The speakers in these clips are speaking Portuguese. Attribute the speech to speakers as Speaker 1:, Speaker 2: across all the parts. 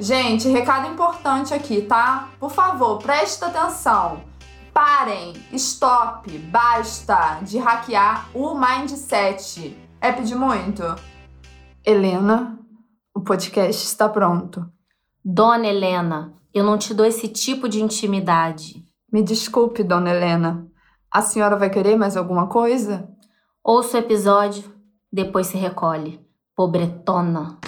Speaker 1: Gente, recado importante aqui, tá? Por favor, presta atenção. Parem, stop, basta de hackear o mindset. É pedir muito? Helena, o podcast está pronto.
Speaker 2: Dona Helena, eu não te dou esse tipo de intimidade.
Speaker 1: Me desculpe, dona Helena. A senhora vai querer mais alguma coisa?
Speaker 2: Ouça o episódio, depois se recolhe. Pobretona.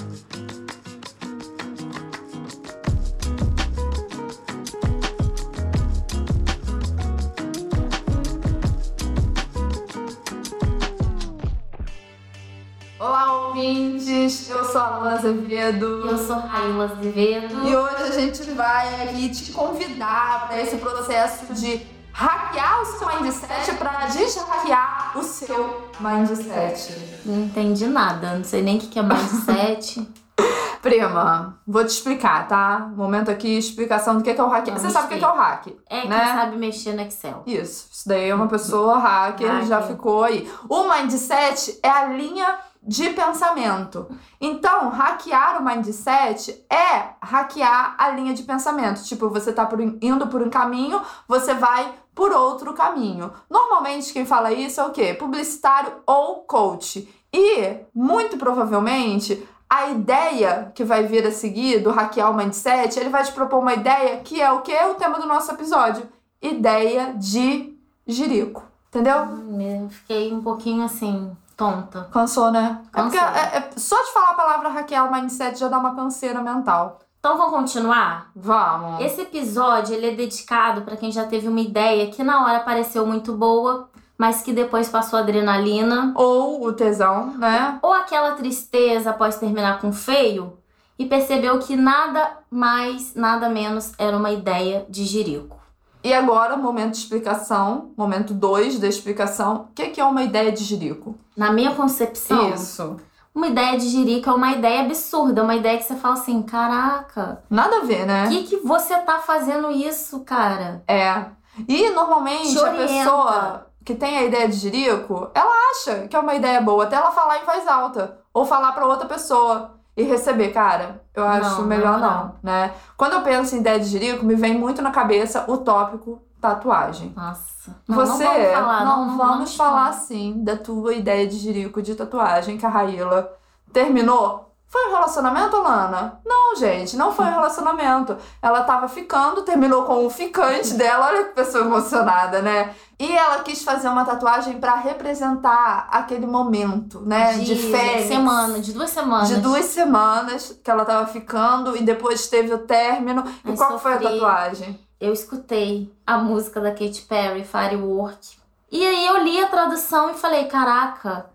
Speaker 1: Ouvintes! Eu sou a Lula Azevedo.
Speaker 2: Eu sou Raíla Azevedo.
Speaker 1: E hoje a gente vai aqui te convidar para esse processo de hackear o seu mindset para deshackear o seu mindset.
Speaker 2: Não entendi nada, não sei nem o que é mindset.
Speaker 1: Prima, vou te explicar, tá? Momento aqui, explicação do que é o hack.
Speaker 2: Não,
Speaker 1: Você sabe o que é o hack?
Speaker 2: É quem
Speaker 1: né?
Speaker 2: sabe mexer no Excel.
Speaker 1: Isso, isso daí é uma pessoa hacker,
Speaker 2: Hacker.
Speaker 1: já ficou aí. O mindset é a linha de pensamento. Então, hackear o mindset é hackear a linha de pensamento. Tipo, você tá um- indo por um caminho, você vai por outro caminho. Normalmente, quem fala isso é o quê? Publicitário ou coach. E, muito provavelmente, a ideia que vai vir a seguir do hackear o mindset, ele vai te propor uma ideia que é o que? O tema do nosso episódio. Ideia de jirico. Entendeu?
Speaker 2: Hum, Eu fiquei um pouquinho assim, tonta.
Speaker 1: Cansou, né? É porque
Speaker 2: Cansou.
Speaker 1: é- é- só de falar a palavra o mindset já dá uma canseira mental.
Speaker 2: Então vamos continuar?
Speaker 1: Vamos.
Speaker 2: Esse episódio ele é dedicado para quem já teve uma ideia que na hora pareceu muito boa, mas que depois passou adrenalina,
Speaker 1: Ou o tesão, né?
Speaker 2: ou aquela tristeza após terminar com feio e percebeu que nada mais, nada menos era uma ideia de jirico.
Speaker 1: E agora, momento de explicação, momento 2 da explicação. O que que é uma ideia de jirico?
Speaker 2: Na minha concepção,
Speaker 1: Isso.
Speaker 2: uma ideia de jirico é uma ideia absurda, uma ideia que você fala assim, caraca,
Speaker 1: Nada a ver, né?
Speaker 2: que que você tá fazendo isso, cara?
Speaker 1: É. E normalmente
Speaker 2: Te
Speaker 1: a pessoa que tem a ideia de jirico, ela acha que é uma ideia boa, até ela falar em voz alta. Ou falar pra outra pessoa e receber, cara. Eu acho
Speaker 2: Não,
Speaker 1: melhor
Speaker 2: não,
Speaker 1: não, né? Quando eu penso em ideia de jirico, me vem muito na cabeça o tópico tatuagem.
Speaker 2: Nossa. Não,
Speaker 1: Você,
Speaker 2: não vamos falar,
Speaker 1: não, vamos falar sim da tua ideia de jirico de tatuagem que a Raíla terminou. Foi um relacionamento, Lana? Não, gente, não foi um relacionamento. Ela tava ficando, terminou com o ficante dela, olha que pessoa emocionada, né? E ela quis fazer uma tatuagem pra representar aquele momento, né? De, férias.
Speaker 2: semana, de duas semanas.
Speaker 1: De duas semanas que ela tava ficando e depois teve o término. E
Speaker 2: Ai,
Speaker 1: qual que foi a
Speaker 2: sofri.
Speaker 1: tatuagem?
Speaker 2: Eu escutei a música da Katy Perry, Firework. E aí eu li a tradução e falei, caraca,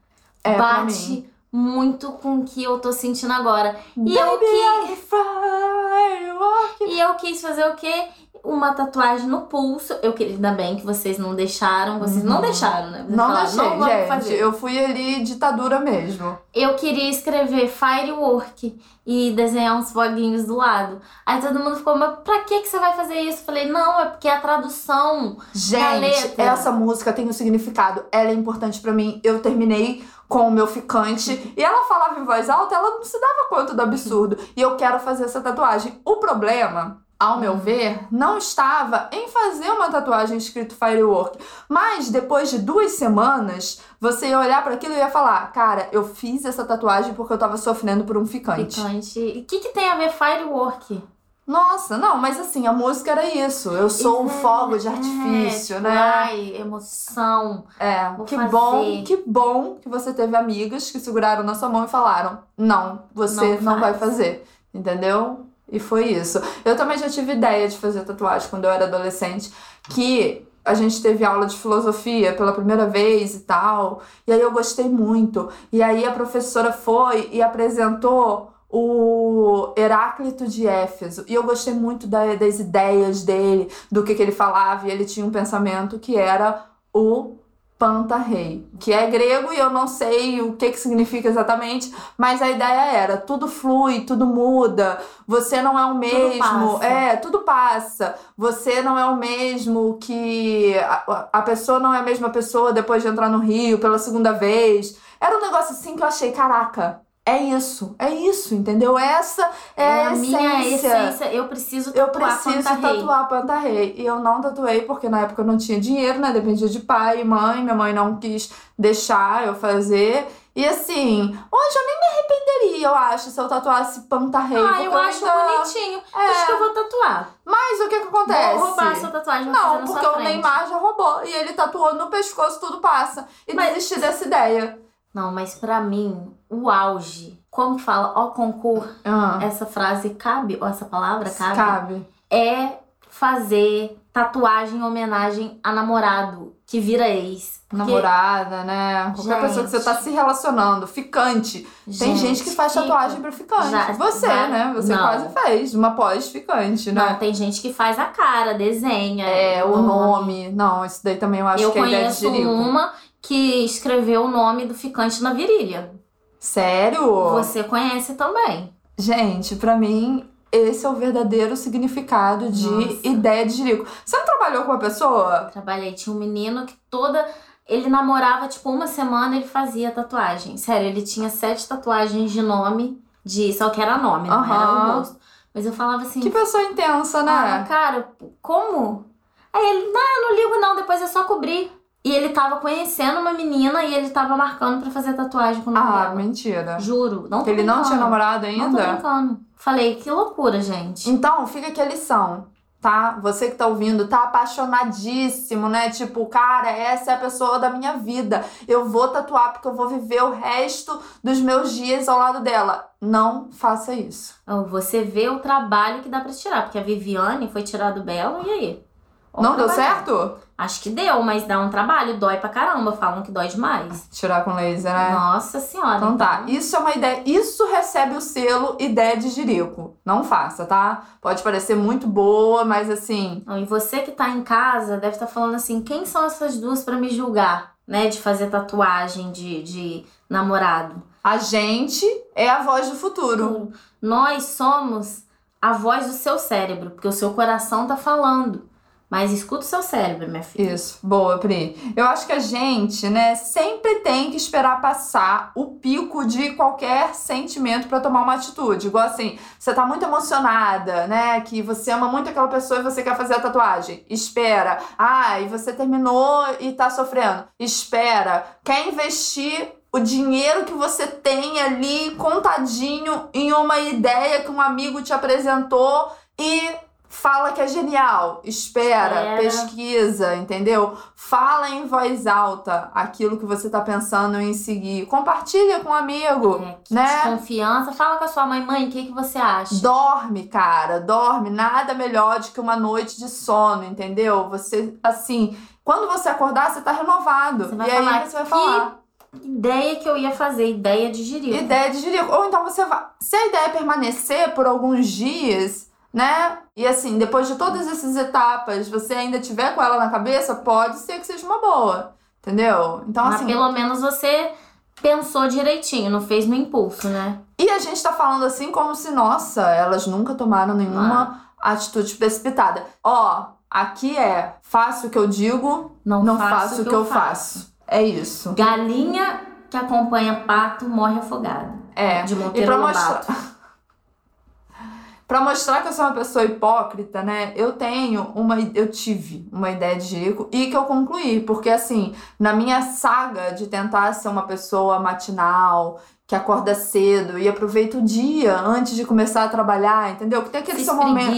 Speaker 1: É,
Speaker 2: bate. Muito com o que eu tô sentindo agora. E eu,
Speaker 1: Baby,
Speaker 2: que,
Speaker 1: I'm firework.
Speaker 2: e eu quis fazer o quê? Uma tatuagem no pulso. Eu queria, ainda bem que vocês não deixaram. Vocês não
Speaker 1: Uhum.
Speaker 2: deixaram, né? Vocês
Speaker 1: Não
Speaker 2: falaram,
Speaker 1: deixei,
Speaker 2: vamos
Speaker 1: gente.
Speaker 2: fazer.
Speaker 1: Eu fui ali ditadura mesmo.
Speaker 2: Eu queria escrever Firework e desenhar uns foguinhos do lado. Aí todo mundo ficou, mas pra que, que você vai fazer isso? Eu falei, não, é porque a tradução.
Speaker 1: Gente, essa música tem um significado. Ela é importante pra mim. Eu terminei com o meu ficante e ela falava em voz alta, ela não se dava conta do absurdo. E eu quero fazer essa tatuagem. O problema, ao meu
Speaker 2: Hum.
Speaker 1: ver, não estava em fazer uma tatuagem escrito Firework. Mas depois de duas semanas, você ia olhar pra aquilo e ia falar: Cara, eu fiz essa tatuagem porque eu tava sofrendo por um ficante.
Speaker 2: Picante. E o que, que tem a ver Firework?
Speaker 1: Nossa, não, mas assim, a música era isso. Eu sou um fogo de artifício,
Speaker 2: É,
Speaker 1: né?
Speaker 2: Ai, emoção.
Speaker 1: É,
Speaker 2: Vou
Speaker 1: que
Speaker 2: fazer.
Speaker 1: bom, que bom que você teve amigas que seguraram na sua mão e falaram: não, você não,
Speaker 2: Não
Speaker 1: vai
Speaker 2: faz."
Speaker 1: fazer. Entendeu? E foi isso. Eu também já tive ideia de fazer tatuagem quando eu era adolescente, que a gente teve aula de filosofia pela primeira vez e tal. E aí eu gostei muito. E aí a professora foi e apresentou o Heráclito de Éfeso. E eu gostei muito da- das ideias dele, do que, que ele falava. E ele tinha um pensamento que era o Pantarrei, que é grego e eu não sei o que, que significa exatamente, mas a ideia era: tudo flui, tudo muda, você não é o mesmo,
Speaker 2: passa.
Speaker 1: é, tudo passa, você não é o mesmo que. A, a pessoa não é a mesma pessoa depois de entrar no Rio pela segunda vez. Era um negócio assim que eu achei, caraca, é isso, é isso, entendeu? Essa é,
Speaker 2: É
Speaker 1: a
Speaker 2: a minha
Speaker 1: essência.
Speaker 2: essência. Eu preciso
Speaker 1: Eu
Speaker 2: tatuar
Speaker 1: preciso
Speaker 2: Panta Rei.
Speaker 1: tatuar Panta Rei. E eu não tatuei porque na época eu não tinha dinheiro, né? Dependia de pai e mãe. Minha mãe não quis deixar eu fazer. E assim, hoje eu nem me arrependeria, eu acho, se eu tatuasse Panta Rei.
Speaker 2: Ah, eu acho
Speaker 1: ainda-
Speaker 2: bonitinho.
Speaker 1: É.
Speaker 2: Acho que eu vou tatuar.
Speaker 1: Mas o que que acontece?
Speaker 2: Vou roubar a sua tatuagem,
Speaker 1: Não, porque o. Neymar já roubou. E ele tatuou no pescoço, tudo passa. E
Speaker 2: Mas-
Speaker 1: desisti dessa ideia.
Speaker 2: Não, mas pra mim, o auge, como fala, ó concurso,
Speaker 1: Ah,
Speaker 2: essa frase cabe, ou essa palavra cabe,
Speaker 1: cabe.
Speaker 2: é fazer tatuagem em homenagem a namorado que vira ex. Porque,
Speaker 1: Namorada, né? Qualquer pessoa que você tá
Speaker 2: Gente.
Speaker 1: se relacionando, ficante. Tem gente que faz
Speaker 2: fica.
Speaker 1: tatuagem pra ficante.
Speaker 2: Já-
Speaker 1: você,
Speaker 2: já-
Speaker 1: né? Você
Speaker 2: não.
Speaker 1: quase fez uma pós-ficante, né?
Speaker 2: Não, tem gente que faz a cara, desenha.
Speaker 1: É, o nome. Não, isso daí também eu acho
Speaker 2: Eu
Speaker 1: que é ideia de
Speaker 2: conheço
Speaker 1: jirico.
Speaker 2: uma que escreveu o nome do ficante na virilha.
Speaker 1: Sério?
Speaker 2: Você conhece também.
Speaker 1: Gente, pra mim, esse é o verdadeiro significado de
Speaker 2: Nossa.
Speaker 1: ideia de jirico. Você não trabalhou com uma pessoa?
Speaker 2: Trabalhei, tinha um menino que toda. Ele namorava, tipo, uma semana ele fazia tatuagem. Sério, ele tinha sete tatuagens de nome, de só que era nome, não era
Speaker 1: Aham.
Speaker 2: o rosto. Mas eu falava assim,
Speaker 1: Que pessoa intensa,
Speaker 2: ah,
Speaker 1: né?
Speaker 2: cara, como? Aí ele, não, não ligo não, depois é só cobrir. E ele tava conhecendo uma menina e ele tava marcando pra fazer tatuagem com
Speaker 1: Ah,
Speaker 2: dela.
Speaker 1: mentira.
Speaker 2: Juro, não tô
Speaker 1: Ele não
Speaker 2: brincando.
Speaker 1: tinha namorado
Speaker 2: Não tô
Speaker 1: ainda?
Speaker 2: brincando. Falei, que loucura, gente.
Speaker 1: Então, fica aqui a lição, tá? Você que tá ouvindo, tá apaixonadíssimo, né? Tipo, cara, essa é a pessoa da minha vida. Eu vou tatuar porque eu vou viver o resto dos meus dias ao lado dela. Não faça isso.
Speaker 2: Você vê o trabalho que dá pra tirar, porque a Viviane foi tirar do Belo, e aí?
Speaker 1: Não deu certo?
Speaker 2: Acho que deu, mas dá um trabalho, dói pra caramba. Falam que dói demais.
Speaker 1: Tirar com laser, né?
Speaker 2: Nossa senhora.
Speaker 1: Então tá, isso é uma ideia, isso recebe o selo ideia de jirico. Não faça, tá? Pode parecer muito boa, mas assim,
Speaker 2: Não, E você que tá em casa deve estar falando assim: quem são essas duas pra me julgar, né? De fazer tatuagem de, de namorado.
Speaker 1: a gente é a voz do futuro.
Speaker 2: Nós somos a voz do seu cérebro, porque o seu coração tá falando. Mas escuta o seu cérebro, minha filha.
Speaker 1: Isso, boa, Pri. Eu acho que a gente, né, sempre tem que esperar passar o pico de qualquer sentimento pra tomar uma atitude. Igual assim, você tá muito emocionada, né, que você ama muito aquela pessoa e você quer fazer a tatuagem. Espera. Ah, e você terminou e tá sofrendo. Espera. Quer investir o dinheiro que você tem ali contadinho em uma ideia que um amigo te apresentou e fala que é genial. Espera,
Speaker 2: Espera.
Speaker 1: pesquisa, entendeu? Fala em voz alta aquilo que você tá pensando em seguir. Compartilha com um amigo,
Speaker 2: É, que
Speaker 1: né?
Speaker 2: confiança. Fala com a sua mãe, mãe, o que, que você acha?
Speaker 1: Dorme, cara, dorme. Nada melhor do que uma noite de sono, entendeu? Você, assim, quando você acordar, você tá renovado.
Speaker 2: Você vai
Speaker 1: e aí
Speaker 2: falar,
Speaker 1: você vai
Speaker 2: "Que
Speaker 1: falar.
Speaker 2: Ideia que eu ia fazer, ideia de jirico.
Speaker 1: Ideia de jirico. Ou então você vai. Se a ideia permanecer por alguns dias, né? E assim, depois de todas essas etapas, você ainda tiver com ela na cabeça, pode ser que seja uma boa. Entendeu? Então,
Speaker 2: Mas
Speaker 1: assim.
Speaker 2: pelo menos você pensou direitinho, não fez no impulso, né?
Speaker 1: E a gente tá falando assim como se, nossa, elas nunca tomaram nenhuma atitude precipitada. Ó, aqui é faço o que eu digo,
Speaker 2: Não,
Speaker 1: não faço, o que eu faço. É isso.
Speaker 2: Galinha que acompanha pato morre afogada.
Speaker 1: É.
Speaker 2: De
Speaker 1: E
Speaker 2: Monteiro
Speaker 1: pra
Speaker 2: Lobato.
Speaker 1: mostrar. Pra mostrar que eu sou uma pessoa hipócrita, né? Eu tenho uma. Eu tive uma ideia de jirico e que eu concluí. Porque, assim, na minha saga de tentar ser uma pessoa matinal, que acorda cedo e aproveita o dia antes de começar a trabalhar, entendeu? Que tem aquele
Speaker 2: Se
Speaker 1: seu momento.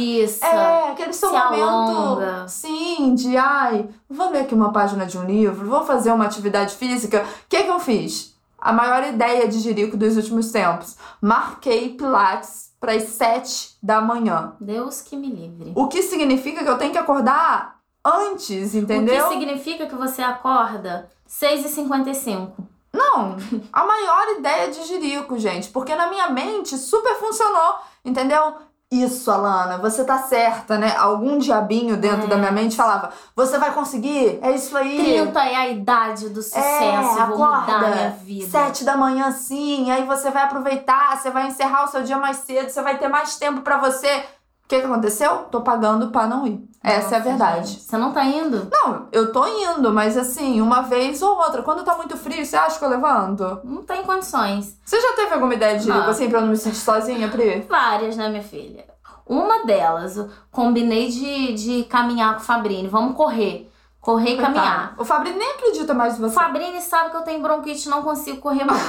Speaker 1: É, aquele seu
Speaker 2: se
Speaker 1: momento.
Speaker 2: alonga.
Speaker 1: Sim, de ai, vou ler aqui uma página de um livro, vou fazer uma atividade física. O que, que eu fiz? A maior ideia de jirico dos últimos tempos. Marquei Pilates para as 7 da manhã.
Speaker 2: Deus que me livre.
Speaker 1: O que significa que eu tenho que acordar antes, entendeu?
Speaker 2: O que significa que você acorda 6h55.
Speaker 1: Não, a maior ideia de jirico, gente. Porque na minha mente super funcionou, entendeu? Isso, Alana, você tá certa, né? Algum diabinho dentro
Speaker 2: É.
Speaker 1: da minha mente falava: Você vai conseguir? É isso aí.
Speaker 2: 30 é a idade do sucesso.
Speaker 1: É,
Speaker 2: vou mudar
Speaker 1: acorda.
Speaker 2: minha vida.
Speaker 1: Sete da manhã, sim. Aí você vai aproveitar, você vai encerrar o seu dia mais cedo, você vai ter mais tempo pra você. Que, que aconteceu? Tô pagando pra não ir. Essa é a
Speaker 2: Nossa,
Speaker 1: verdade.
Speaker 2: gente, Você não tá indo?
Speaker 1: Não, eu tô indo, mas assim, uma vez ou outra. Quando tá muito frio, você acha que eu levanto?
Speaker 2: Não tem condições.
Speaker 1: Você já teve alguma ideia de jirico
Speaker 2: Não.
Speaker 1: assim pra eu não me sentir sozinha, Pri?
Speaker 2: Várias, né, minha filha? Uma delas, eu combinei de, de caminhar com o Fabrini. Vamos correr. Correr e caminhar.
Speaker 1: Coitado. O Fabrício nem acredita mais em
Speaker 2: O
Speaker 1: você.
Speaker 2: Fabrini sabe que eu tenho bronquite e não consigo correr mais.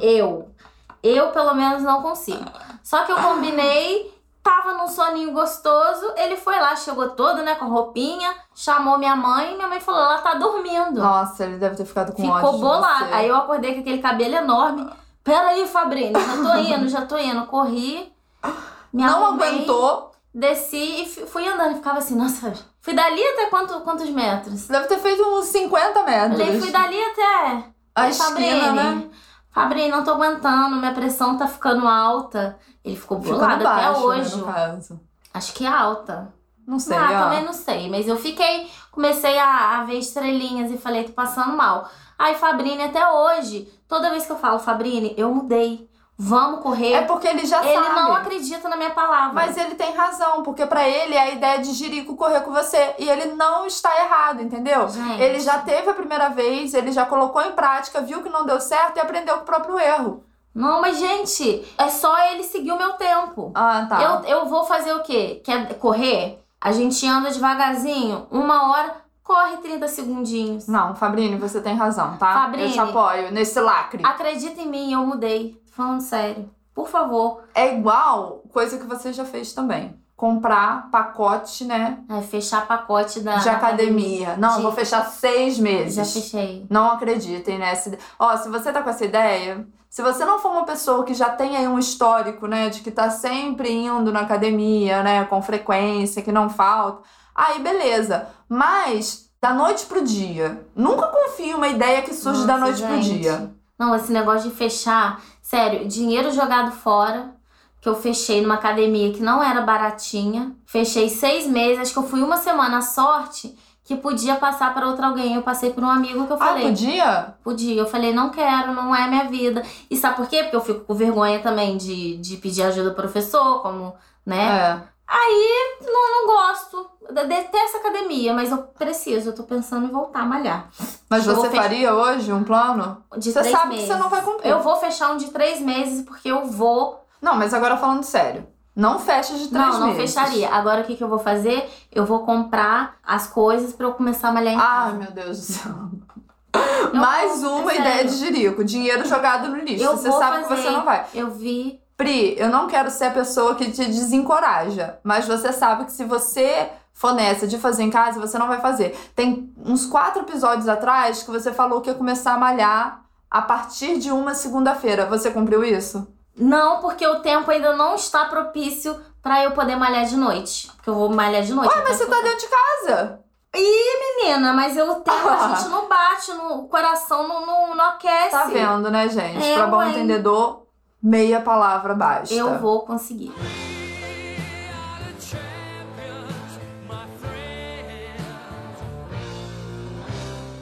Speaker 2: eu. Eu, pelo menos, não consigo. Só que eu combinei, tava num soninho gostoso. Ele foi lá, chegou todo, né, com a roupinha, chamou minha mãe. Minha mãe falou: ela tá dormindo.
Speaker 1: Nossa, ele deve ter ficado com ódio
Speaker 2: Ficou bolado. Aí eu acordei com aquele cabelo enorme. Peraí, Fabrini, já tô indo, já tô indo. Corri. Me
Speaker 1: Não
Speaker 2: arrumei,
Speaker 1: aguentou.
Speaker 2: Desci e fui andando. Ficava assim, nossa. Fui dali até quanto, quantos metros?
Speaker 1: Deve ter feito uns 50 metros.
Speaker 2: Falei, fui dali até.
Speaker 1: A esquina, né?
Speaker 2: Fabrini, não tô aguentando, minha pressão tá ficando alta. Ele ficou bolado até
Speaker 1: baixo,
Speaker 2: hoje.
Speaker 1: Né.
Speaker 2: Acho que é alta.
Speaker 1: Não sei,
Speaker 2: ah,
Speaker 1: ó.
Speaker 2: também não sei. Mas eu fiquei, comecei a, a ver estrelinhas e falei, tô passando mal. Aí, Fabrini, até hoje, toda vez que eu falo, Fabrini, eu mudei. Vamos correr.
Speaker 1: É porque ele já
Speaker 2: ele
Speaker 1: sabe.
Speaker 2: não acredita na minha palavra.
Speaker 1: Mas ele tem razão, porque pra ele é a ideia de Jirico correr com você. E ele não está errado, entendeu?
Speaker 2: Gente.
Speaker 1: Ele já teve a primeira vez, ele já colocou em prática, viu que não deu certo e aprendeu com o próprio erro.
Speaker 2: Não, mas, gente, é só ele seguir o meu tempo.
Speaker 1: Ah, tá.
Speaker 2: Eu, eu vou fazer o quê? Quer correr? A gente anda devagarzinho, uma hora, corre 30 segundinhos.
Speaker 1: Não, Fabrini, você tem razão, tá?
Speaker 2: Fabrini.
Speaker 1: Eu te apoio nesse lacre.
Speaker 2: Acredita em mim, eu mudei. Falando sério. Por favor.
Speaker 1: É igual coisa que você já fez também. Comprar pacote, né,
Speaker 2: É, fechar pacote da,
Speaker 1: de
Speaker 2: da
Speaker 1: academia. Não,
Speaker 2: De-
Speaker 1: vou fechar seis meses.
Speaker 2: Já fechei.
Speaker 1: Não acreditem nessa. Ó, se você tá com essa ideia, se você não for uma pessoa que já tem aí um histórico, né, de que tá sempre indo na academia, né, com frequência, que não falta, aí beleza. Mas da noite pro dia, nunca confie em uma ideia que surge da
Speaker 2: Nossa,
Speaker 1: noite pro
Speaker 2: gente.
Speaker 1: dia.
Speaker 2: Não, esse negócio de fechar, sério, dinheiro jogado fora, que eu fechei numa academia que não era baratinha. Fechei seis meses, acho que eu fui uma semana, a sorte que podia passar para outro alguém. Eu passei por um amigo que eu
Speaker 1: Ah,
Speaker 2: falei.
Speaker 1: podia?
Speaker 2: Podia. Eu falei, não quero, não é minha vida. E sabe por quê? Porque eu fico com vergonha também de, de pedir ajuda do professor, como, né?
Speaker 1: É.
Speaker 2: Não, não gosto. Detesto academia, mas eu preciso. Eu tô pensando em voltar a malhar.
Speaker 1: Mas
Speaker 2: Eu
Speaker 1: você faria hoje um plano?
Speaker 2: De
Speaker 1: Você
Speaker 2: três
Speaker 1: sabe
Speaker 2: meses.
Speaker 1: que você não vai cumprir.
Speaker 2: Eu vou fechar um de três meses porque eu vou.
Speaker 1: Não, mas agora falando sério. Não fecha de três
Speaker 2: não, não
Speaker 1: meses.
Speaker 2: fecharia. Agora o que, que eu vou fazer? Eu vou comprar as coisas pra eu começar a malhar em
Speaker 1: Ai,
Speaker 2: casa.
Speaker 1: meu Deus do céu.
Speaker 2: Eu
Speaker 1: Mais
Speaker 2: vou-
Speaker 1: uma
Speaker 2: é
Speaker 1: ideia
Speaker 2: sério.
Speaker 1: de jirico. Dinheiro jogado no lixo.
Speaker 2: Eu
Speaker 1: você sabe que
Speaker 2: fazer.
Speaker 1: você não vai.
Speaker 2: Eu vi.
Speaker 1: Pri, eu não quero ser a pessoa que te desencoraja. Mas você sabe que se você for nessa de fazer em casa, você não vai fazer. Tem uns quatro episódios atrás que você falou que ia começar a malhar a partir de uma segunda-feira. Você cumpriu isso?
Speaker 2: Não, porque o tempo ainda não está propício pra eu poder malhar de noite. Porque eu vou malhar de noite.
Speaker 1: Ué, mas você
Speaker 2: então
Speaker 1: tá dentro de casa.
Speaker 2: Menina, mas eu tempo, a gente não bate, no, o coração não, não, não aquece.
Speaker 1: Tá vendo, né, gente?
Speaker 2: É,
Speaker 1: pra bom
Speaker 2: ué.
Speaker 1: entendedor, meia palavra basta.
Speaker 2: Eu vou conseguir.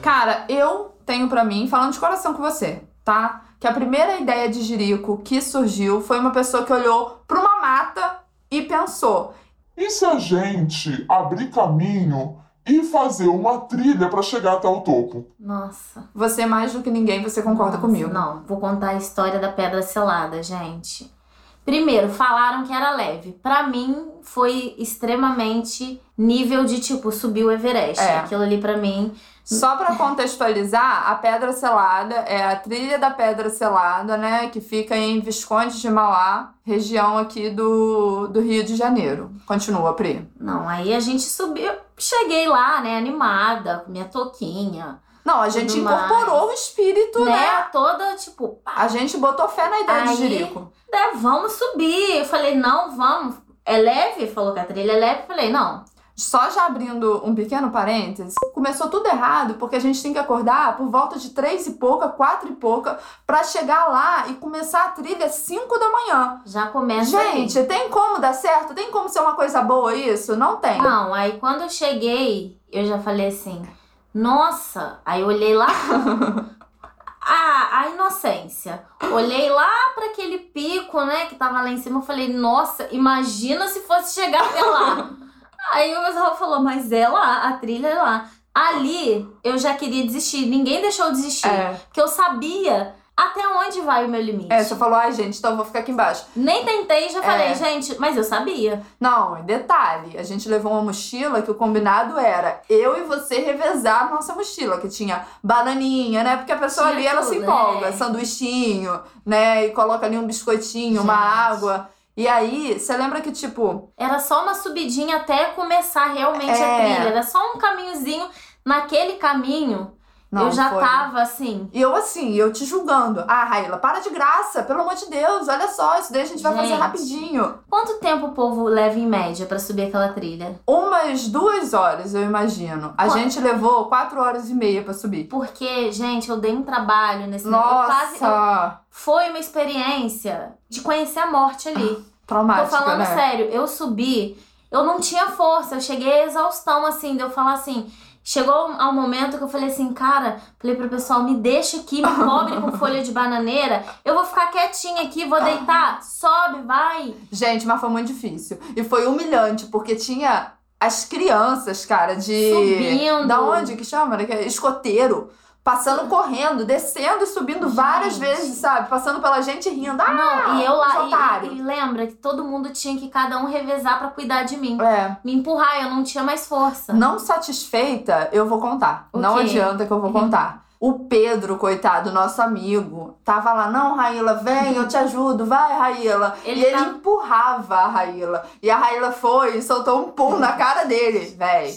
Speaker 1: Cara, eu tenho pra mim, falando de coração com você, tá? Que a primeira ideia de Jirico que surgiu foi uma pessoa que olhou pra uma mata e pensou:
Speaker 3: E se a gente abrir caminho e fazer uma trilha para chegar até o topo?
Speaker 2: Nossa.
Speaker 1: você mais do que ninguém, você concorda
Speaker 2: Nossa,
Speaker 1: comigo.
Speaker 2: Não, vou contar a história da pedra selada, gente. Primeiro, falaram que era leve. Pra mim, foi extremamente nível de tipo subir o Everest.
Speaker 1: É.
Speaker 2: Aquilo ali pra mim.
Speaker 1: Só pra contextualizar, a Pedra Selada é a trilha da Pedra Selada, né? Que fica em Visconde de Mauá, região aqui do, do Rio de Janeiro. Continua, Pri.
Speaker 2: Não, aí a gente subiu. Cheguei lá, né, animada, com minha toquinha,
Speaker 1: Não, a gente
Speaker 2: Tudo mais.
Speaker 1: incorporou o espírito,
Speaker 2: né?
Speaker 1: né?
Speaker 2: Toda, tipo, pá,
Speaker 1: A gente botou fé na ideia de
Speaker 2: Aí-
Speaker 1: Jirico.
Speaker 2: né, vamos subir. Eu falei, não, vamos. É leve? Falou que a trilha é leve. Eu falei, não.
Speaker 1: Só já abrindo um pequeno parênteses, começou tudo errado porque a gente tem que acordar por volta de três e pouca, quatro e pouca, pra chegar lá e começar a trilha às cinco da manhã.
Speaker 2: Já começa aí.
Speaker 1: Gente, tem como dar certo? Tem como ser uma coisa boa isso? Não tem.
Speaker 2: Não, aí quando eu cheguei, eu já falei assim, nossa, aí eu olhei lá. ah, a inocência. Olhei lá para aquele pico, né, que tava lá em cima, eu falei, nossa, imagina se fosse chegar até lá. Aí o pessoal falou, mas é lá, a trilha é lá. Ali eu já queria desistir, ninguém deixou eu desistir.
Speaker 1: É.
Speaker 2: Porque eu sabia até onde vai o meu limite.
Speaker 1: É, você falou, ai, gente, então eu vou ficar aqui embaixo.
Speaker 2: Nem tentei, já falei,
Speaker 1: É.
Speaker 2: gente, mas eu sabia.
Speaker 1: Não, detalhe, a gente levou uma mochila que o combinado era eu e você revezar a nossa mochila, que tinha bananinha, né? Porque a pessoa
Speaker 2: Tinha
Speaker 1: ali, ela se empolga,
Speaker 2: é.
Speaker 1: sanduichinho, né? E coloca ali um biscoitinho, uma
Speaker 2: Gente.
Speaker 1: água. E aí, você lembra que, tipo,
Speaker 2: Era só uma subidinha até começar realmente a
Speaker 1: É.
Speaker 2: trilha. Era só um caminhozinho. Naquele caminho,
Speaker 1: não
Speaker 2: eu já
Speaker 1: foi.
Speaker 2: tava assim.
Speaker 1: E eu assim, eu te julgando. Ah, Raíla, para de graça, pelo amor de Deus, olha só, isso daí a gente vai fazer
Speaker 2: Gente.
Speaker 1: rapidinho.
Speaker 2: Quanto tempo o povo leva em média pra subir aquela trilha?
Speaker 1: Umas duas horas, eu imagino. A
Speaker 2: Quanto?
Speaker 1: gente levou quatro horas e meia pra subir.
Speaker 2: Porque, gente, eu dei um trabalho nesse negócio. Eu quase-
Speaker 1: Nossa,
Speaker 2: Foi uma experiência de conhecer a morte ali. Tô
Speaker 1: traumática,
Speaker 2: falando
Speaker 1: né?
Speaker 2: sério, eu subi, eu não tinha força, eu cheguei à exaustão, assim, de eu falar assim. Chegou ao momento que eu falei assim, cara, falei pro pessoal, me deixa aqui, me cobre com folha de bananeira, eu vou ficar quietinha aqui, vou deitar, sobe, vai.
Speaker 1: Gente, mas foi muito difícil. E foi humilhante, porque tinha as crianças, cara, de.
Speaker 2: Subindo.
Speaker 1: Da onde que chama? É Escoteiro. Passando correndo, descendo e subindo várias
Speaker 2: Gente.
Speaker 1: vezes, sabe? Passando pela gente rindo. Ah,
Speaker 2: não, e eu lá, e- e, lembra que todo mundo tinha que cada um revezar pra cuidar de mim.
Speaker 1: É.
Speaker 2: Me empurrar, eu não tinha mais força.
Speaker 1: Não satisfeita, eu vou contar.
Speaker 2: O
Speaker 1: não adianta que eu vou contar. O Pedro, coitado, nosso amigo, tava lá, não, Raíla, vem, eu te ajudo, vai, Raíla.
Speaker 2: Ele
Speaker 1: e ele
Speaker 2: tava-
Speaker 1: empurrava a Raíla. E a Raíla foi e soltou um pum na cara dele, véi.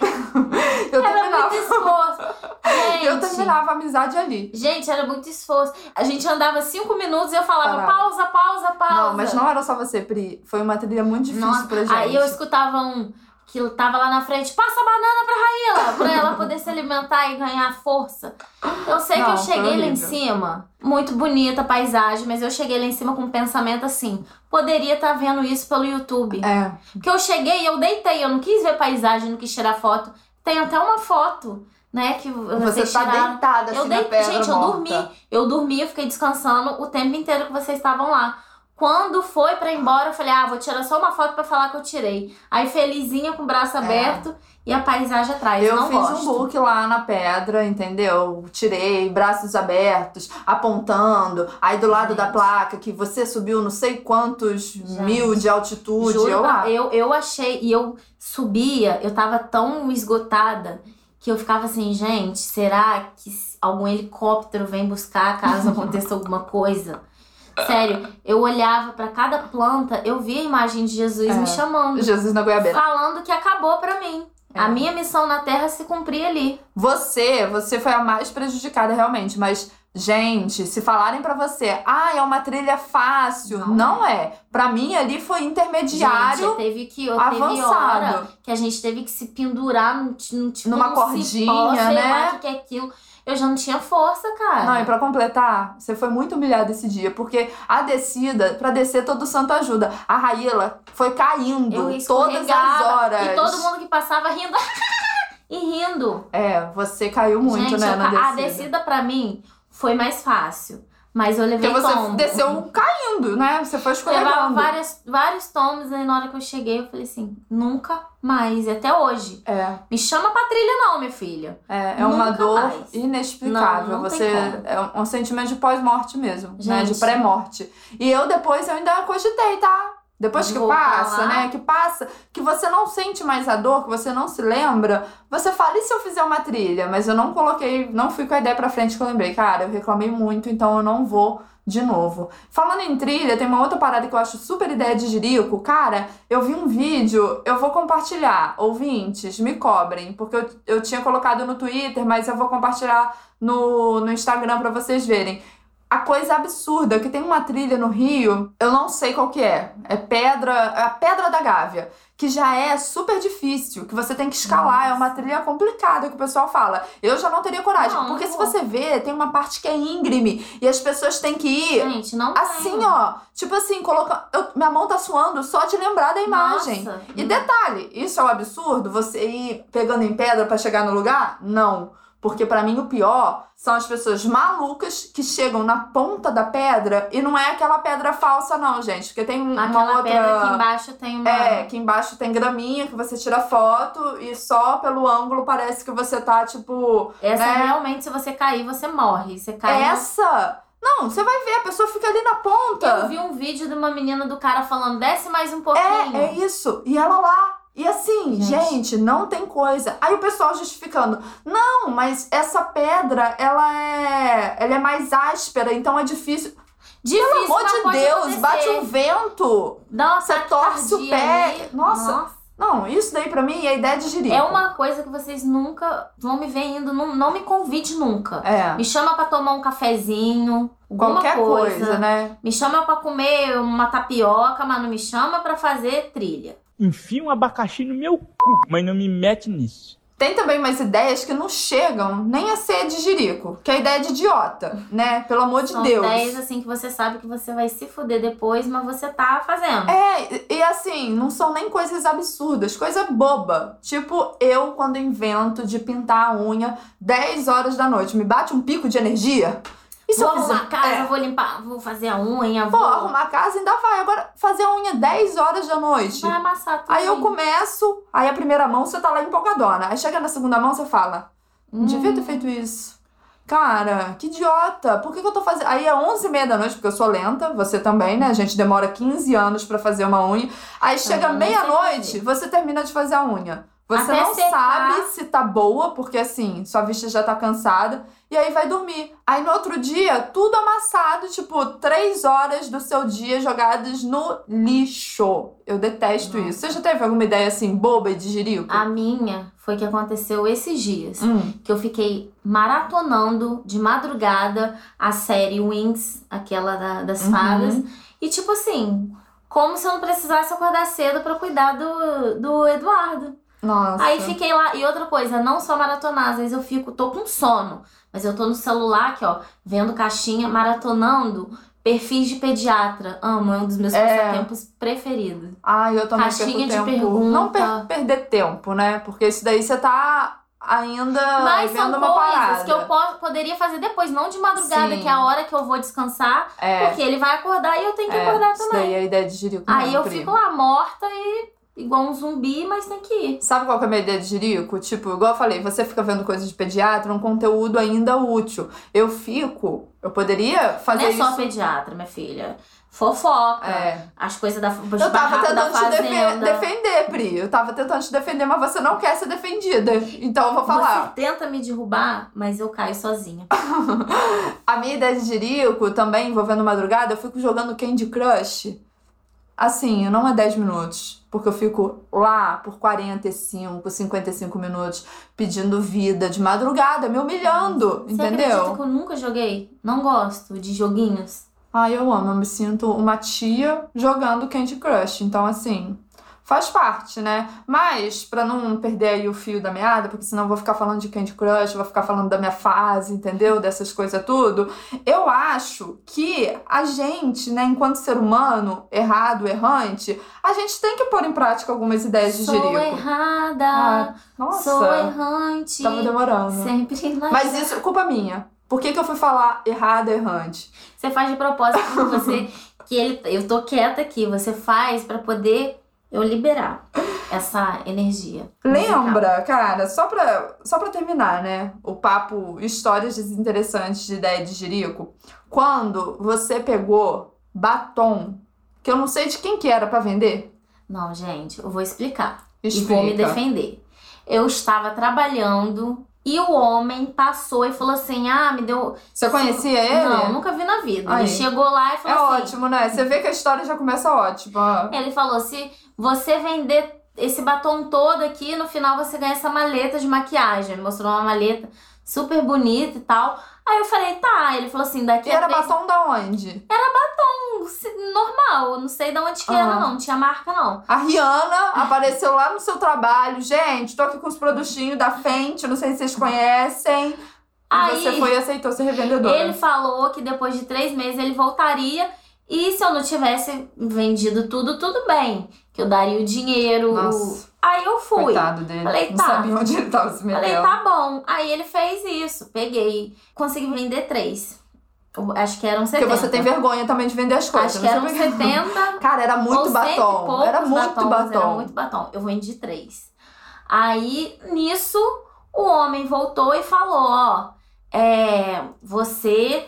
Speaker 1: Eu
Speaker 2: Era
Speaker 1: terminava.
Speaker 2: muito esforço. Gente,
Speaker 1: Eu terminava a amizade ali.
Speaker 2: Gente, era muito esforço. A gente andava cinco minutos e eu falava
Speaker 1: Parava.
Speaker 2: pausa, pausa, pausa.
Speaker 1: Não, mas não era só você, Pri. Foi uma trilha muito difícil
Speaker 2: Nossa,
Speaker 1: pra gente.
Speaker 2: Aí eu escutava um que tava lá na frente, passa a banana pra Raíla, pra ela poder se alimentar e ganhar força. Eu sei que
Speaker 1: Não,
Speaker 2: eu
Speaker 1: foi
Speaker 2: cheguei lá em cima, muito bonita a paisagem, mas eu cheguei lá em cima com um pensamento assim, poderia estar vendo isso pelo YouTube.
Speaker 1: É,
Speaker 2: Porque eu cheguei eu deitei, eu não quis ver paisagem, não quis tirar foto. Tem até uma foto, né, que
Speaker 1: você tá
Speaker 2: tiraram.
Speaker 1: deitada assim
Speaker 2: Eu
Speaker 1: na
Speaker 2: dei,
Speaker 1: pedra
Speaker 2: gente, eu
Speaker 1: morta.
Speaker 2: dormi. Eu dormi, eu fiquei descansando o tempo inteiro que vocês estavam lá. Quando foi pra ir embora, eu falei, ah, vou tirar só uma foto pra falar que eu tirei. Aí felizinha com o braço aberto e a paisagem atrás.
Speaker 1: É. Eu
Speaker 2: não
Speaker 1: fiz
Speaker 2: gosto.
Speaker 1: um book lá na pedra, entendeu? Tirei braços abertos, apontando. Aí do lado
Speaker 2: Gente.
Speaker 1: da placa que você subiu não sei quantos mil de altitude.
Speaker 2: Juro,
Speaker 1: eu
Speaker 2: eu, eu achei, e eu subia, eu tava tão esgotada que eu ficava assim, gente, será que algum helicóptero vem buscar caso aconteça alguma coisa? Sério, eu olhava pra cada planta, eu via a imagem de Jesus
Speaker 1: É.
Speaker 2: me chamando.
Speaker 1: Jesus na goiabeira.
Speaker 2: falando que acabou pra mim.
Speaker 1: É.
Speaker 2: A minha missão na Terra se cumpria ali.
Speaker 1: Você, você foi a mais prejudicada realmente, mas gente, se falarem pra você, ah, é uma trilha fácil,
Speaker 2: Não
Speaker 1: não, é. Pra mim ali foi intermediário,
Speaker 2: Gente, teve que eu teve
Speaker 1: avançado.
Speaker 2: que a gente teve que se pendurar num, ti- num tipo
Speaker 1: Numa
Speaker 2: num
Speaker 1: cordinha,
Speaker 2: cipó, sei
Speaker 1: né?
Speaker 2: lá o que, que é aquilo. Eu já não tinha força, cara.
Speaker 1: Não, e pra completar, você foi muito humilhada esse dia, porque a descida, pra descer todo santo ajuda. A Raíla foi caindo
Speaker 2: eu
Speaker 1: todas as horas.
Speaker 2: E todo mundo que passava rindo. e rindo.
Speaker 1: É, você caiu muito,
Speaker 2: gente,
Speaker 1: né, na descida.
Speaker 2: a descida pra mim foi mais fácil. Mas eu levei
Speaker 1: Porque você
Speaker 2: tombo.
Speaker 1: desceu caindo, né? Você foi
Speaker 2: Levava
Speaker 1: escorregando.
Speaker 2: várias, vários tombos e na hora que eu cheguei eu falei assim, nunca mais. E até hoje.
Speaker 1: É,
Speaker 2: Me chama pra trilha não, minha filha.
Speaker 1: é, é uma dor
Speaker 2: mais.
Speaker 1: inexplicável.
Speaker 2: Não, não
Speaker 1: você é um- sentimento de pós-morte mesmo, né? De
Speaker 2: Gente.
Speaker 1: pré-morte. E eu depois eu ainda cogitei, tá? Depois que passa,
Speaker 2: falar.
Speaker 1: né? Que passa, que você não sente mais a dor, que você não se lembra, você fala, e se eu fizer uma trilha? Mas eu não coloquei, não fui com a ideia pra frente que eu lembrei. Cara, eu reclamei muito, então eu não vou de novo. Falando em trilha, tem uma outra parada que eu acho super ideia de Jerico. Cara, eu vi um vídeo, eu vou compartilhar. Ouvintes, me cobrem, porque eu, eu tinha colocado no Twitter, mas eu vou compartilhar no, no Instagram pra vocês verem. A coisa absurda, que tem uma trilha no Rio, eu não sei qual que é. É pedra, é a Pedra da Gávea, que já é super difícil, que você tem que escalar, é uma trilha complicada que o pessoal fala. Eu já não teria coragem,
Speaker 2: Não,
Speaker 1: porque
Speaker 2: não
Speaker 1: se
Speaker 2: vou.
Speaker 1: você vê, tem uma parte que é íngreme e as pessoas têm que ir
Speaker 2: Gente, não
Speaker 1: assim,
Speaker 2: tem.
Speaker 1: ó, tipo assim, coloca, eu- minha mão tá suando só de lembrar da imagem.
Speaker 2: Nossa.
Speaker 1: E detalhe, isso é um absurdo? Você ir pegando em pedra pra chegar no lugar? Não. Porque pra mim o pior são as pessoas malucas que chegam na ponta da pedra e não é aquela pedra falsa, não, gente. Porque tem uma
Speaker 2: Aquela
Speaker 1: outra.
Speaker 2: pedra aqui embaixo tem uma.
Speaker 1: É, que embaixo tem graminha que você tira foto e só pelo ângulo parece que você tá, tipo.
Speaker 2: Essa
Speaker 1: né?
Speaker 2: realmente, se você cair, você morre. Você cai. no-
Speaker 1: Essa! Não, você vai ver, a pessoa fica ali na ponta.
Speaker 2: Eu vi um vídeo de uma menina do cara falando, desce mais um pouquinho.
Speaker 1: É, é isso. E ela lá. E assim,
Speaker 2: Gente.
Speaker 1: gente. não tem coisa. Aí o pessoal justificando. Não, mas essa pedra, ela é. Ela é mais áspera, então é difícil.
Speaker 2: Difícil,
Speaker 1: Pelo amor de Deus,
Speaker 2: acontecer.
Speaker 1: bate um vento.
Speaker 2: Dá uma
Speaker 1: Você torce o pé.
Speaker 2: ali.
Speaker 1: Nossa. Não, isso daí pra mim é ideia de jirico.
Speaker 2: É uma coisa que vocês nunca vão me ver indo. Não, não me convide nunca.
Speaker 1: É.
Speaker 2: Me chama pra tomar um cafezinho.
Speaker 1: Qualquer coisa. né?
Speaker 2: Me chama pra comer uma tapioca, mas não me chama pra fazer trilha.
Speaker 4: Enfia um abacaxi no meu cu, mas não me mete nisso.
Speaker 1: Tem também umas ideias que não chegam nem a ser de jirico, que é a ideia de idiota, né? Pelo amor de
Speaker 2: São
Speaker 1: Deus.
Speaker 2: ideias assim que você sabe que você vai se fuder depois, mas você tá fazendo.
Speaker 1: É, e- e assim, não são nem coisas absurdas, coisa boba. Tipo, eu quando invento de pintar a unha 10 horas da noite, me bate um pico de energia? E se
Speaker 2: vou
Speaker 1: eu
Speaker 2: arrumar a casa,
Speaker 1: É.
Speaker 2: vou limpar, vou fazer a unha,
Speaker 1: Pô,
Speaker 2: vou.
Speaker 1: arrumar a casa ainda vai. Agora, fazer a unha 10 horas da noite.
Speaker 2: Vai amassar tudo.
Speaker 1: Aí eu começo, aí a primeira mão você tá lá empolgadona. Aí chega na segunda mão você fala, não devia
Speaker 2: Hum.
Speaker 1: ter feito isso. Cara, que idiota. Por que, que eu tô fazendo? Aí é 11 e meia da noite, porque eu sou lenta, você também, né? A gente demora 15 anos pra fazer uma unha. Aí chega meia-noite, você termina de fazer a unha. Você
Speaker 2: Até
Speaker 1: não
Speaker 2: secar.
Speaker 1: sabe se tá boa, porque assim, sua vista já tá cansada. E aí vai dormir. Aí no outro dia, tudo amassado, tipo, três horas do seu dia jogadas no lixo. Eu detesto
Speaker 2: Nossa.
Speaker 1: isso. Você já teve alguma ideia assim, boba e de jirico?
Speaker 2: A minha foi que aconteceu esses dias.
Speaker 1: Hum.
Speaker 2: Que eu fiquei maratonando de madrugada a série Wings, aquela da- das
Speaker 1: Uhum.
Speaker 2: fadas. E tipo assim, como se eu não precisasse acordar cedo pra cuidar do, do Eduardo.
Speaker 1: Nossa.
Speaker 2: Aí fiquei lá. E outra coisa, não só maratonar, às vezes eu fico, tô com sono, mas eu tô no celular aqui, ó, vendo caixinha, maratonando perfis de pediatra. Amo, é um dos meus
Speaker 1: É.
Speaker 2: passatempos preferidos.
Speaker 1: Ai, eu também
Speaker 2: Caixinha
Speaker 1: perco
Speaker 2: de
Speaker 1: tempo.
Speaker 2: pergunta.
Speaker 1: Não per- perder tempo, né? Porque isso daí você tá ainda
Speaker 2: Mas são
Speaker 1: vendo uma
Speaker 2: coisas
Speaker 1: parada.
Speaker 2: que eu po- poderia fazer depois, não de madrugada,
Speaker 1: Sim.
Speaker 2: que é a hora que eu vou descansar,
Speaker 1: É,
Speaker 2: porque ele vai acordar e eu tenho que
Speaker 1: é,
Speaker 2: acordar
Speaker 1: isso
Speaker 2: também.
Speaker 1: daí é a ideia de jirico.
Speaker 2: Aí eu
Speaker 1: primo.
Speaker 2: fico lá morta e igual um zumbi, mas tem que ir.
Speaker 1: Sabe qual que é a minha ideia de jirico? Tipo, igual eu falei, você fica vendo coisas de pediatra, um conteúdo ainda útil. Eu fico, eu poderia fazer
Speaker 2: não é
Speaker 1: isso.
Speaker 2: só pediatra, minha filha. Fofoca.
Speaker 1: É.
Speaker 2: As coisas da
Speaker 1: Eu tava tentando te defe- defender, Pri. Eu tava tentando te defender, mas você não quer ser defendida. Então eu vou falar.
Speaker 2: Você tenta me derrubar, mas eu caio sozinha.
Speaker 1: A minha ideia de jirico, também envolvendo madrugada, eu fico jogando Candy Crush. Assim, não é 10 minutos. Porque eu fico lá por 45, 55 minutos pedindo vida de madrugada, me humilhando,
Speaker 2: Você
Speaker 1: entendeu?
Speaker 2: que eu nunca joguei? Não gosto de joguinhos.
Speaker 1: Ai, eu amo, eu me sinto uma tia jogando Candy Crush. Então, assim, faz parte, né? Mas, pra não perder aí o fio da meada, porque senão eu vou ficar falando de Candy Crush, vou ficar falando da minha fase, entendeu? Dessas coisas tudo. Eu acho que a gente, né, enquanto ser humano, errado, errante, a gente tem que pôr em prática algumas ideias de
Speaker 2: Sou
Speaker 1: jirico.
Speaker 2: errada,
Speaker 1: Ah, Nossa,
Speaker 2: sou errante.
Speaker 1: tava demorando.
Speaker 2: Sempre
Speaker 1: Mas isso é culpa minha. Por que, que eu fui falar errado, errante?
Speaker 2: Você faz de propósito com você que ele eu tô quieta aqui, você faz pra poder eu liberar essa energia.
Speaker 1: Lembra, cara, só pra, só pra terminar, né? O papo Histórias Desinteressantes de Ideia de Jirico. Quando você pegou batom, que eu não sei de quem que era pra vender,
Speaker 2: Não, gente, eu vou explicar.
Speaker 1: explica.
Speaker 2: E vou me defender. Eu estava trabalhando e o homem passou e falou assim: Ah, me deu.
Speaker 1: Você conhecia ele?
Speaker 2: Não, nunca vi na vida.
Speaker 1: Aí.
Speaker 2: Ele chegou lá e
Speaker 1: É
Speaker 2: falou assim:
Speaker 1: ótimo, né? Você vê que a história já começa ótima.
Speaker 2: Ele falou: se você vender esse batom todo aqui, no final você ganha essa maleta de maquiagem. Ele mostrou uma maleta super bonita e tal. Aí eu falei, tá. Ele falou assim, daqui
Speaker 1: E era
Speaker 2: três...
Speaker 1: batom da onde?
Speaker 2: batom se- normal. Não sei de onde que era,
Speaker 1: Aham.
Speaker 2: não. Não tinha marca, não.
Speaker 1: A Rihanna apareceu lá no seu trabalho. Gente, tô aqui com os produtinhos da Fenty, não sei se vocês conhecem. E
Speaker 2: Aí
Speaker 1: você foi e aceitou ser revendedora.
Speaker 2: ele falou que depois de três meses ele voltaria E se eu não tivesse vendido tudo, tudo bem. Que eu daria o dinheiro.
Speaker 1: Nossa.
Speaker 2: Aí eu fui.
Speaker 1: Coitado dele.
Speaker 2: Falei,
Speaker 1: não
Speaker 2: tá.
Speaker 1: sabia onde ele tava se metendo.
Speaker 2: Falei, tá bom. Aí ele fez isso. Peguei. Consegui vender três. Acho que eram 70.
Speaker 1: Porque você tem vergonha também de vender as coisas.
Speaker 2: Acho que
Speaker 1: não
Speaker 2: eram
Speaker 1: sei por quê.
Speaker 2: 70
Speaker 1: Cara, era muito batom. Era muito
Speaker 2: batons,
Speaker 1: batom.
Speaker 2: Era muito batom. Eu vendi três. Aí, nisso, o homem voltou e falou, ó, é, você,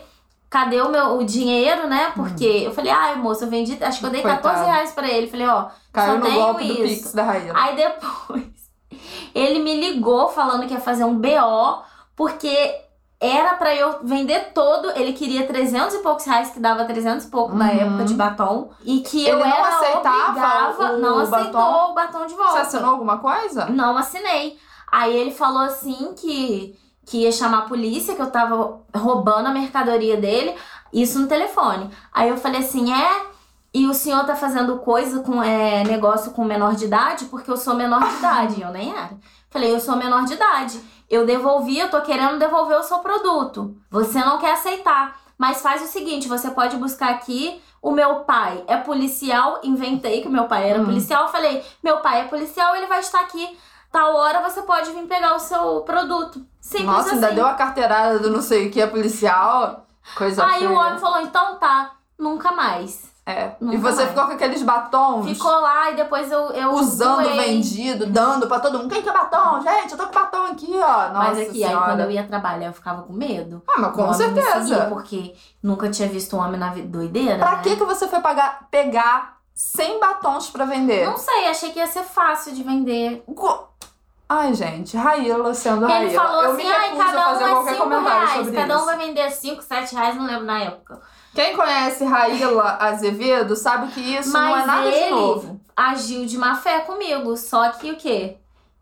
Speaker 2: cadê o meu o dinheiro, né? Porque eu falei, ai, moço, eu vendi, acho que eu dei
Speaker 1: Coitado.
Speaker 2: 14 reais pra ele. Falei, ó,
Speaker 1: Caiu
Speaker 2: só
Speaker 1: no
Speaker 2: tenho
Speaker 1: golpe do
Speaker 2: isso.
Speaker 1: Pix da Raíla.
Speaker 2: Aí depois, ele me ligou falando que ia fazer um BO, porque era pra eu vender todo. Ele queria 300 e poucos reais, que dava 300 e pouco na
Speaker 1: Uhum.
Speaker 2: época de batom. E que
Speaker 1: Ele
Speaker 2: eu
Speaker 1: não
Speaker 2: era
Speaker 1: aceitava
Speaker 2: obrigava,
Speaker 1: o
Speaker 2: não aceitou
Speaker 1: batom?
Speaker 2: o batom de
Speaker 1: Você
Speaker 2: volta.
Speaker 1: assinou alguma coisa?
Speaker 2: Não assinei. Aí ele falou assim que, que ia chamar a polícia, que eu tava roubando a mercadoria dele, isso no telefone. Aí eu falei assim, é, e o senhor tá fazendo coisa com é, negócio com menor de idade, porque eu sou menor de idade, eu nem era. Falei, eu sou menor de idade. Eu devolvi, eu tô querendo devolver o seu produto. Você não quer aceitar. Mas faz o seguinte, você pode buscar aqui. O meu pai é policial, inventei que o meu pai era
Speaker 1: Hum.
Speaker 2: policial. Falei, meu pai é policial, ele vai estar aqui. Tal hora você pode vir pegar o seu produto. Simples
Speaker 1: Nossa,
Speaker 2: assim.
Speaker 1: ainda deu a carteirada do não sei o que, é policial. Coisa
Speaker 2: Aí
Speaker 1: feia.
Speaker 2: o homem falou, então tá, nunca mais.
Speaker 1: É.
Speaker 2: Nunca
Speaker 1: E você
Speaker 2: mais.
Speaker 1: ficou com aqueles batons
Speaker 2: Ficou lá e depois eu, eu
Speaker 1: usando,
Speaker 2: doei.
Speaker 1: vendido, dando pra todo mundo. Quem quer batom? Gente, eu tô com batom aqui, ó. Nossa
Speaker 2: Mas aqui, aí
Speaker 1: senhora.
Speaker 2: quando eu ia trabalhar, eu ficava com medo.
Speaker 1: Ah, mas com
Speaker 2: me seguia,
Speaker 1: certeza.
Speaker 2: porque nunca tinha visto um homem na vida doideira,
Speaker 1: Pra
Speaker 2: né?
Speaker 1: que que você foi pagar, pegar 100 batons pra vender?
Speaker 2: Não sei, achei que ia ser fácil de vender.
Speaker 1: Co- Ai, gente, Raíla sendo
Speaker 2: Ele
Speaker 1: Raíla.
Speaker 2: falou
Speaker 1: eu
Speaker 2: assim,
Speaker 1: me
Speaker 2: ai, cada um é
Speaker 1: qualquer
Speaker 2: 5
Speaker 1: comentário
Speaker 2: reais. Cada um
Speaker 1: isso.
Speaker 2: vai vender 5, 7 reais, não lembro na época.
Speaker 1: Quem conhece Raíla Azevedo sabe que isso não é
Speaker 2: Mas
Speaker 1: nada de
Speaker 2: ele-
Speaker 1: novo.
Speaker 2: Agiu de má fé comigo, só que o quê?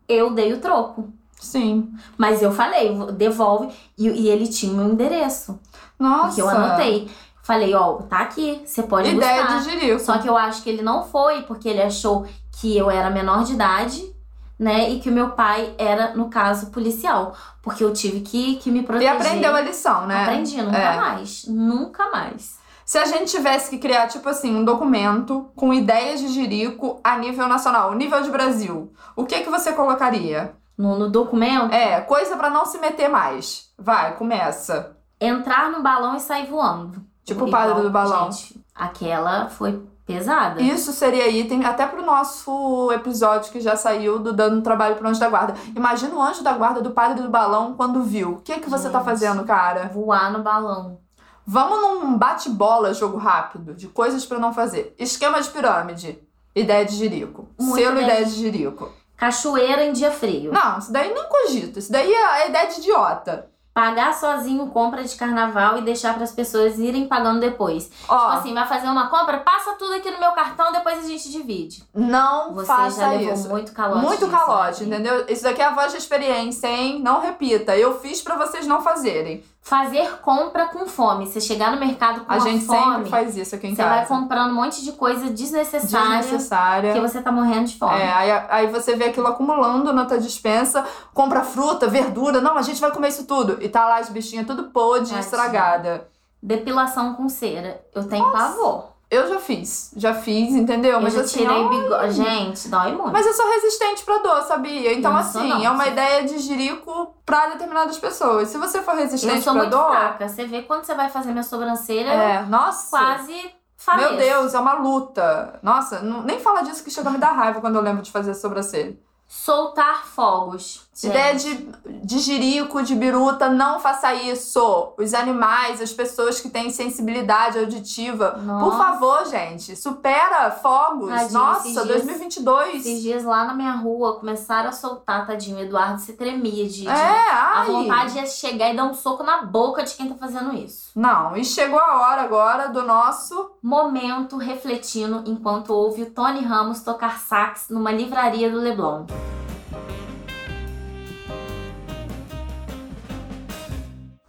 Speaker 2: Eu dei o troco.
Speaker 1: Sim.
Speaker 2: Mas eu falei, devolve. E, e ele tinha o meu endereço.
Speaker 1: Nossa.
Speaker 2: Porque eu anotei. Falei, ó, tá aqui, você pode
Speaker 1: Ideia
Speaker 2: buscar.
Speaker 1: de jirico.
Speaker 2: Só que eu acho que ele não foi, porque ele achou que eu era menor de idade, né? E que o meu pai era, no caso, policial. Porque eu tive que, que me
Speaker 1: E
Speaker 2: proteger.
Speaker 1: aprendeu a lição, né?
Speaker 2: Aprendi, nunca
Speaker 1: É.
Speaker 2: mais. Nunca mais.
Speaker 1: Se a gente tivesse que criar, tipo assim, um documento com ideias de jirico a nível nacional, nível de Brasil, o que que você colocaria?
Speaker 2: No, no documento,
Speaker 1: É, coisa pra não se meter mais. Vai, começa.
Speaker 2: entrar no balão e sair voando.
Speaker 1: Tipo o padre do balão.
Speaker 2: Gente, aquela foi pesada.
Speaker 1: Isso seria item até pro nosso episódio que já saiu do Dando Trabalho pro Anjo da Guarda. Imagina o anjo da guarda do padre do balão quando viu. O que que você tá
Speaker 2: Gente.
Speaker 1: fazendo, cara?
Speaker 2: Voar no balão.
Speaker 1: Vamos num bate-bola jogo rápido de coisas pra não fazer. Esquema de pirâmide. Ideia de jirico. Selo
Speaker 2: ideia
Speaker 1: ideia
Speaker 2: de-
Speaker 1: jirico.
Speaker 2: Cachoeira em dia frio.
Speaker 1: Não, isso daí nem cogito. Isso daí é ideia de idiota.
Speaker 2: Pagar sozinho compra de carnaval e deixar para as pessoas irem pagando depois.
Speaker 1: Ó,
Speaker 2: Tipo assim, vai fazer uma compra, passa tudo aqui no meu cartão, depois a gente divide.
Speaker 1: não
Speaker 2: Você
Speaker 1: faça
Speaker 2: já levou
Speaker 1: isso.
Speaker 2: muito calote.
Speaker 1: Muito calote, entendeu? Isso daqui é a voz de experiência, hein? Não repita. Eu fiz pra vocês não fazerem.
Speaker 2: Fazer compra com fome. Você chegar no mercado com
Speaker 1: A gente
Speaker 2: fome,
Speaker 1: sempre faz isso aqui em
Speaker 2: você vai
Speaker 1: casa.
Speaker 2: comprando um monte de coisa desnecessária,
Speaker 1: Desnecessária.
Speaker 2: porque você tá morrendo de fome.
Speaker 1: É, aí, aí você vê aquilo acumulando na tua dispensa, compra fruta, verdura, não, a gente vai comer isso tudo. E tá lá as bichinhas tudo podre, estragada.
Speaker 2: Depilação com cera. Eu tenho pavor.
Speaker 1: Eu já fiz, já fiz, entendeu?
Speaker 2: Eu
Speaker 1: Mas
Speaker 2: já
Speaker 1: assim,
Speaker 2: tirei
Speaker 1: ó,
Speaker 2: bigode. Gente, dói muito.
Speaker 1: Mas eu sou resistente pra dor, sabia? Então,
Speaker 2: Eu não
Speaker 1: assim,
Speaker 2: não.
Speaker 1: é uma ideia de jirico pra determinadas pessoas. Se você for
Speaker 2: eu
Speaker 1: resistente
Speaker 2: sou
Speaker 1: pra
Speaker 2: muito
Speaker 1: dor.
Speaker 2: fraca. Você vê quando você vai fazer minha sobrancelha, eu
Speaker 1: É, nossa.
Speaker 2: quase faleço.
Speaker 1: Meu Deus, é uma luta. Nossa, não- nem fala disso que chega a me dar raiva quando eu lembro de fazer sobrancelha.
Speaker 2: Soltar fogos.
Speaker 1: Ideia
Speaker 2: Gente,
Speaker 1: de, de jirico, de biruta, não faça isso. Os animais, as pessoas que têm sensibilidade auditiva. Por
Speaker 2: Nossa.
Speaker 1: favor, gente, supera fogos.
Speaker 2: Tadinho, esses
Speaker 1: Nossa,
Speaker 2: dias-
Speaker 1: 2022.
Speaker 2: Esses dias lá na minha rua começaram a soltar, tadinho. O Eduardo se tremia de. de-
Speaker 1: É,
Speaker 2: A
Speaker 1: ai.
Speaker 2: vontade é chegar e dar um soco na boca de quem tá fazendo isso.
Speaker 1: Não, e chegou a hora agora do nosso.
Speaker 2: Momento refletindo enquanto ouve o Tony Ramos tocar sax numa livraria do Leblon.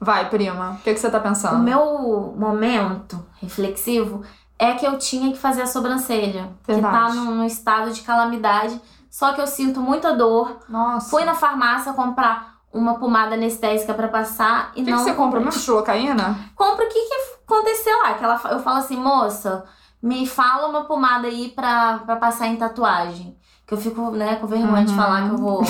Speaker 1: Vai, prima, o que, que você tá
Speaker 2: O
Speaker 1: pensando?
Speaker 2: meu momento reflexivo é que eu tinha que fazer a sobrancelha. Que tá
Speaker 1: Verdade.
Speaker 2: num, estado de calamidade. Só que eu sinto muita dor.
Speaker 1: Nossa.
Speaker 2: Fui na farmácia comprar uma pomada anestésica pra passar e
Speaker 1: O que, que
Speaker 2: não.
Speaker 1: você compra mesmo? Xilocaína?
Speaker 2: Compra o que que aconteceu lá. Que ela, eu falo assim, moça, me fala uma pomada aí pra, pra passar em tatuagem. Que eu fico, né, com vergonha de
Speaker 1: Uhum.
Speaker 2: falar que eu vou.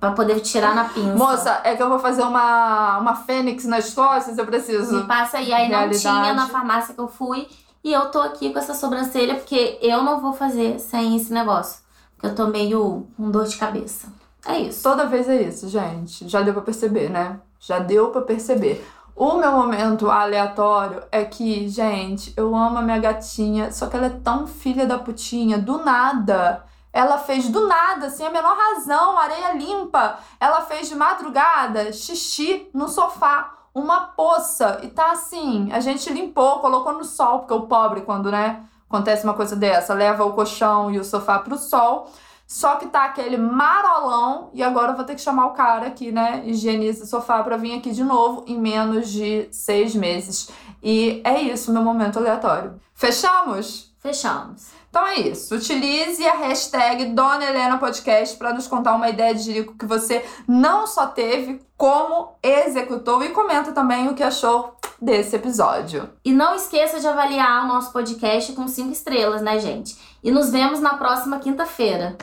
Speaker 2: Pra poder tirar na pinça.
Speaker 1: Moça, é que eu vou fazer uma, uma fênix nas costas, eu
Speaker 2: Me
Speaker 1: preciso.
Speaker 2: passa aí. Aí não
Speaker 1: Realidade.
Speaker 2: tinha na farmácia que eu fui. E eu tô aqui com essa sobrancelha porque eu não vou fazer sem esse negócio. Porque eu tô meio com dor de cabeça. É isso.
Speaker 1: Toda vez é isso, gente. Já deu pra perceber, né? Já deu pra perceber. O meu momento aleatório é que, gente, eu amo a minha gatinha, só que ela é tão filha da putinha, do nada. Ela fez do nada, sem a menor razão, areia limpa. Ela fez de madrugada xixi no sofá, uma poça. E tá assim, a gente limpou, colocou no sol, porque o pobre, quando, né, acontece uma coisa dessa, leva o colchão e o sofá pro sol. Só que tá aquele marolão e agora eu vou ter que chamar o cara aqui, né? Higieniza o sofá pra vir aqui de novo em menos de seis meses. E é isso, meu momento aleatório. Fechamos?
Speaker 2: Fechamos.
Speaker 1: Então é isso. Utilize a hashtag Dona Helena Podcast para nos contar uma ideia de jirico que você não só teve, como executou. E comenta também o que achou desse episódio.
Speaker 2: E não esqueça de avaliar o nosso podcast com cinco estrelas, né, gente? E nos vemos na próxima quinta-feira.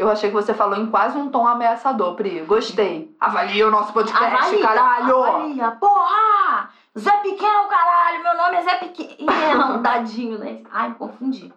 Speaker 1: Eu achei que você falou em quase um tom ameaçador, Pri. Gostei. Avalie o nosso podcast,
Speaker 2: Avalia,
Speaker 1: caralho!
Speaker 2: Avalia, porra! Zé Pequeno, caralho! Meu nome é Zé Pequeno. Dadinho, né? Ai, me confundi.